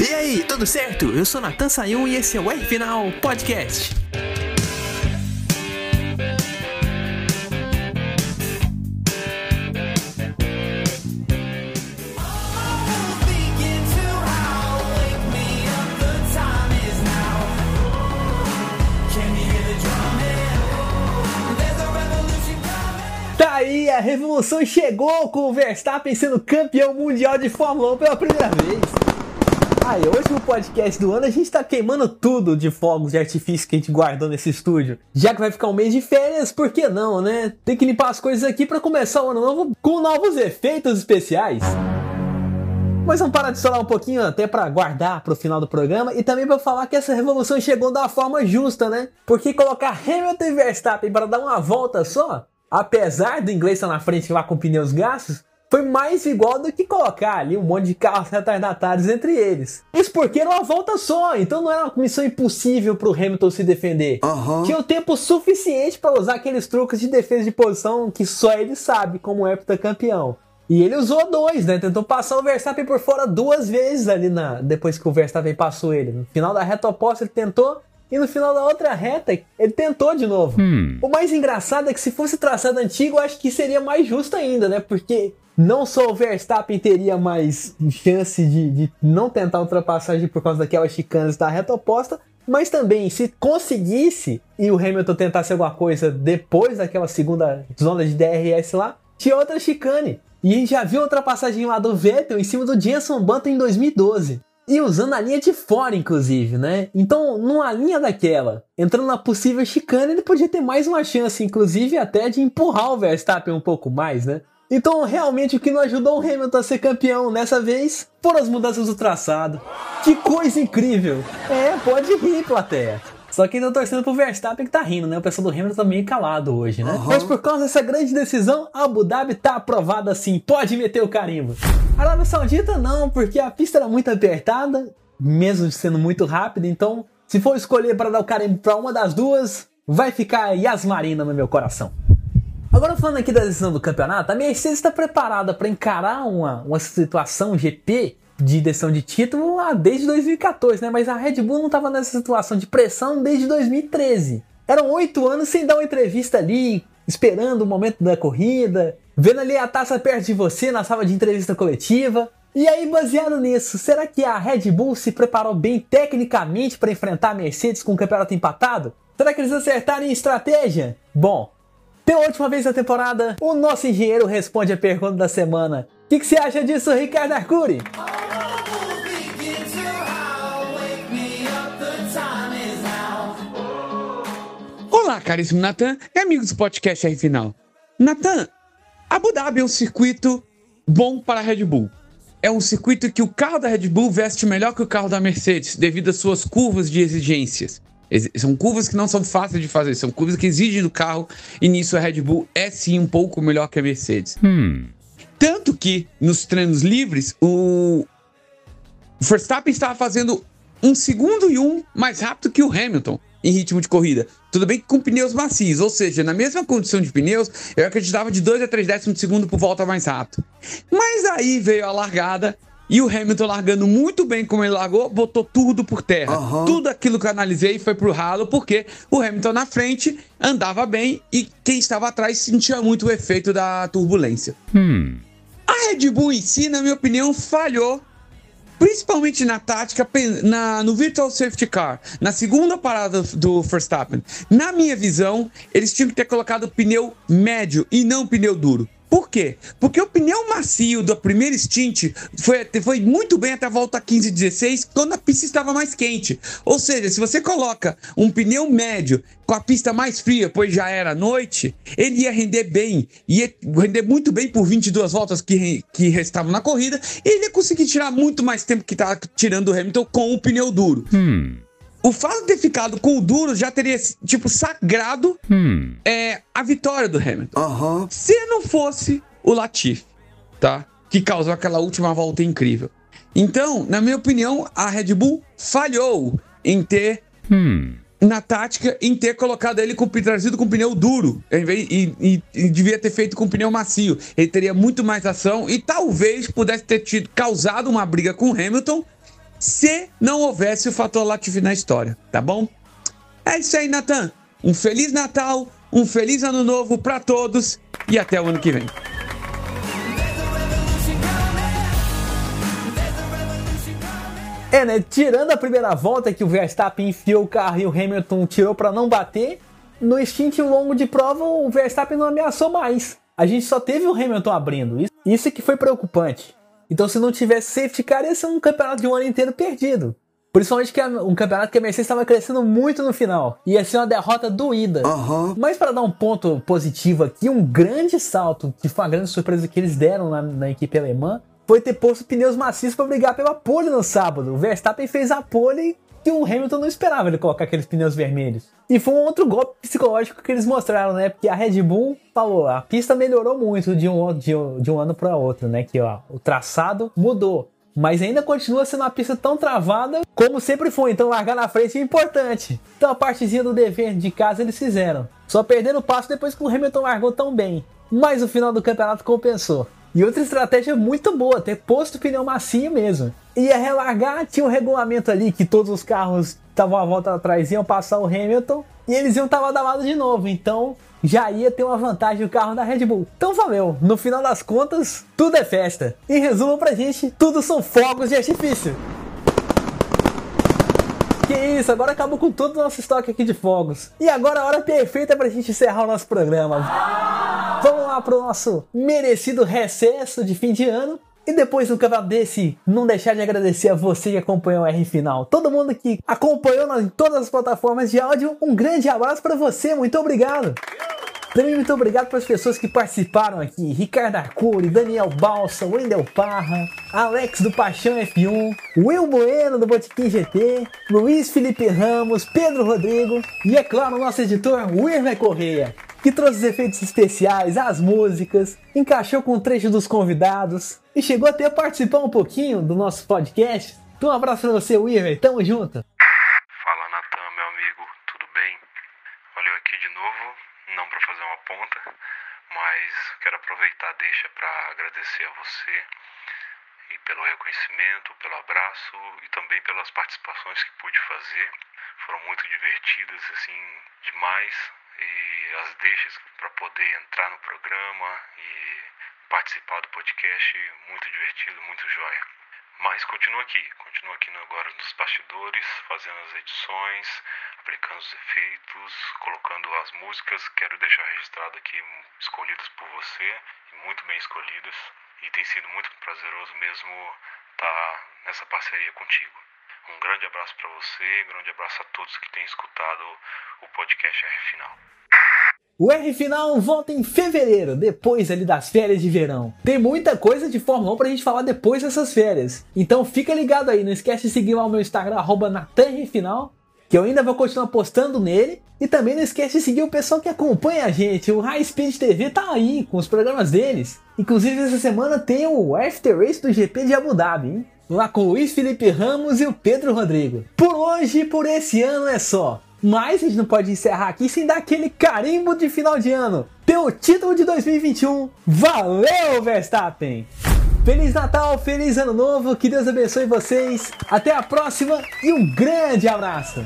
E aí, tudo certo? Eu sou Natan Sayun e esse é o R Final Podcast. Tá aí, a revolução chegou com o Verstappen sendo campeão mundial de Fórmula 1 pela primeira vez. Aí, hoje no podcast do ano a gente tá queimando tudo de fogos de artifício que a gente guardou nesse estúdio. Já que vai ficar um mês de férias, por que não, né? Tem que limpar as coisas aqui para começar o ano novo com novos efeitos especiais. Mas vamos parar de falar um pouquinho até para guardar pro final do programa e também para falar que essa revolução chegou da forma justa, né? Porque colocar Hamilton e Verstappen para dar uma volta só, apesar do inglês estar na frente lá com pneus gastos, foi mais igual do que colocar ali um monte de carros retardatários entre eles. Isso porque era uma volta só, então não era uma missão impossível pro Hamilton se defender. Aham. Tinha o tempo suficiente para usar aqueles truques de defesa de posição que só ele sabe como heptacampeão. E ele usou dois, né? Tentou passar o Verstappen por fora duas vezes ali na depois que o Verstappen passou ele. No final da reta oposta ele tentou e no final da outra reta, ele tentou de novo. O mais engraçado é que se fosse traçado antigo, eu acho que seria mais justo ainda, né? Porque não só o Verstappen teria mais chance de, de não tentar ultrapassagem por causa daquelas chicanas da reta oposta, mas também se conseguisse e o Hamilton tentasse alguma coisa depois daquela segunda zona de DRS lá, tinha outra chicane. E a gente já viu a ultrapassagem lá do Vettel em cima do Jenson Button em 2012. E usando a linha de fora, inclusive, né? Então, numa linha daquela, entrando na possível chicane, ele podia ter mais uma chance, inclusive até de empurrar o Verstappen um pouco mais, né? Então, realmente, o que não ajudou o Hamilton a ser campeão dessa vez foram as mudanças do traçado. Que coisa incrível! É, pode rir, plateia. Só que ainda torcendo pro Verstappen que tá rindo, né? O pessoal do Hamilton tá meio calado hoje, né? Aham. Mas por causa dessa grande decisão, Abu Dhabi tá aprovada assim. Pode meter o carimbo. Arábia Saudita não, porque a pista era muito apertada, mesmo sendo muito rápida. Então, se for escolher para dar o carimbo pra uma das duas, vai ficar Yasmarina no meu coração. Agora falando aqui da decisão do campeonato, a Mercedes está preparada para encarar uma, uma situação GP de decisão de título lá desde 2014, né? Mas a Red Bull não estava nessa situação de pressão desde 2013. Eram oito anos sem dar uma entrevista ali, esperando o momento da corrida, vendo ali a taça perto de você na sala de entrevista coletiva. E aí, baseado nisso, será que a Red Bull se preparou bem tecnicamente para enfrentar a Mercedes com o campeonato empatado? Será que eles acertaram em estratégia? Bom, pela última vez da temporada, o nosso engenheiro responde a pergunta da semana. O que, que você acha disso, Ricardo Arcuri? Olá, caríssimo Natan e amigos do podcast R Final. Natan, Abu Dhabi é um circuito bom para a Red Bull. É um circuito que o carro da Red Bull veste melhor que o carro da Mercedes, devido às suas curvas de exigências. Ex- São curvas que não são fáceis de fazer, são curvas que exigem do carro, e nisso a Red Bull é sim um pouco melhor que a Mercedes. Tanto que nos treinos livres, o o Verstappen estava fazendo um segundo e um mais rápido que o Hamilton em ritmo de corrida. Tudo bem que com pneus macios, ou seja, na mesma condição de pneus, eu acreditava de 2 a 3 décimos de segundo por volta mais rápido. Mas aí veio a largada e o Hamilton largando muito bem como ele largou, botou tudo por terra. Aham. Tudo aquilo que eu analisei foi pro ralo, porque o Hamilton na frente andava bem e quem estava atrás sentia muito o efeito da turbulência. A Red Bull em si, na minha opinião, falhou. Principalmente na tática, na, no Virtual Safety Car, na segunda parada do Verstappen. Na minha visão, eles tinham que ter colocado pneu médio e não pneu duro. Por quê? Porque o pneu macio da primeira stint foi, foi muito bem até a volta 15 e 16, quando a pista estava mais quente. Ou seja, se você coloca um pneu médio com a pista mais fria, pois já era noite, ele ia render bem, ia render muito bem por 22 voltas que, que restavam na corrida, e ele ia conseguir tirar muito mais tempo que estava tirando o Hamilton com o pneu duro. O fato de ter ficado com o duro já teria, tipo, sagrado é, a vitória do Hamilton. Aham. Se não fosse o Latifi, tá? Que causou aquela última volta incrível. Então, na minha opinião, a Red Bull falhou em ter. Na tática, em ter colocado ele com trazido com pneu duro em vez- e, e- e devia ter feito com pneu macio. Ele teria muito mais ação e talvez pudesse ter tido causado uma briga com o Hamilton se não houvesse o fator Latifi na história, tá bom? É isso aí, Natan. Um feliz Natal, um feliz ano novo para todos e até o ano que vem. É, né? Tirando a primeira volta que o Verstappen enfiou o carro e o Hamilton tirou para não bater, no stint longo de prova o Verstappen não ameaçou mais. A gente só teve o Hamilton abrindo. Isso, isso que foi preocupante. Então, se não tivesse safety car, ia ser um campeonato de um ano inteiro perdido. Principalmente que um campeonato que a Mercedes estava crescendo muito no final. Ia ser uma derrota doída. Uhum. Mas para dar um ponto positivo aqui, um grande salto, que foi uma grande surpresa que eles deram na, na equipe alemã, foi ter posto pneus macios para brigar pela pole no sábado. O Verstappen fez a pole que o Hamilton não esperava ele colocar aqueles pneus vermelhos. E foi um outro golpe psicológico que eles mostraram, né? Porque a Red Bull falou, a pista melhorou muito de um, de um, de um ano para outro, né? Que ó, o traçado mudou. Mas ainda continua sendo uma pista tão travada como sempre foi, então largar na frente é importante. Então a partezinha do dever de casa eles fizeram. Só perderam o passo depois que o Hamilton largou tão bem. Mas o final do campeonato compensou. E outra estratégia muito boa, ter posto pneu macio mesmo. Ia relargar, tinha um regulamento ali que todos os carros estavam a volta atrás iam passar o Hamilton e eles iam estar lado de novo. Então já ia ter uma vantagem o carro da Red Bull. Então valeu, no final das contas, tudo é festa. Em resumo pra gente, tudo são fogos de artifício. Que isso, agora acabou com todo o nosso estoque aqui de fogos. E agora a hora perfeita pra gente encerrar o nosso programa. Vamos lá pro nosso merecido recesso de fim de ano. E depois do campeonato desse, não deixar de agradecer a você que acompanhou o R Final. Todo mundo que acompanhou em todas as plataformas de áudio, um grande abraço para você, muito obrigado. Também muito obrigado para as pessoas que participaram aqui: Ricardo Arcuri, Daniel Balsa, Wendel Parra, Alex do Paixão F1, Will Bueno do Botequim GT, Luiz Felipe Ramos, Pedro Rodrigo e, é claro, nosso editor Wirner Correia, que trouxe os efeitos especiais, as músicas, encaixou com o trecho dos convidados e chegou até a participar um pouquinho do nosso podcast. Então, um abraço para você, Wirner, tamo junto! aproveitar deixa para agradecer a você e pelo reconhecimento, pelo abraço e também pelas participações que pude fazer. Foram muito divertidas, assim, demais. E as deixas para poder entrar no programa e participar do podcast, muito divertido, muito joia. Mas continua aqui, continua aqui agora nos bastidores, fazendo as edições, aplicando os efeitos, colocando as músicas. Quero deixar registrado aqui, escolhidas por você, muito bem escolhidas. E tem sido muito prazeroso mesmo estar tá nessa parceria contigo. Um grande abraço para você, um grande abraço a todos que têm escutado o podcast R Final. O R Final volta em fevereiro, depois ali das férias de verão. Tem muita coisa de Fórmula 1 pra gente falar depois dessas férias. Então fica ligado aí, não esquece de seguir lá o meu Instagram, arroba Final, que eu ainda vou continuar postando nele. E também não esquece de seguir o pessoal que acompanha a gente. O High Speed TV tá aí com os programas deles. Inclusive essa semana tem o After Race do GP de Abu Dhabi, hein? Lá com Luiz Felipe Ramos e o Pedro Rodrigo. Por hoje e por esse ano é só. Mas a gente não pode encerrar aqui sem dar aquele carimbo de final de ano. Pelo título de 2021, valeu Verstappen! Feliz Natal, feliz Ano Novo, que Deus abençoe vocês. Até a próxima e um grande abraço!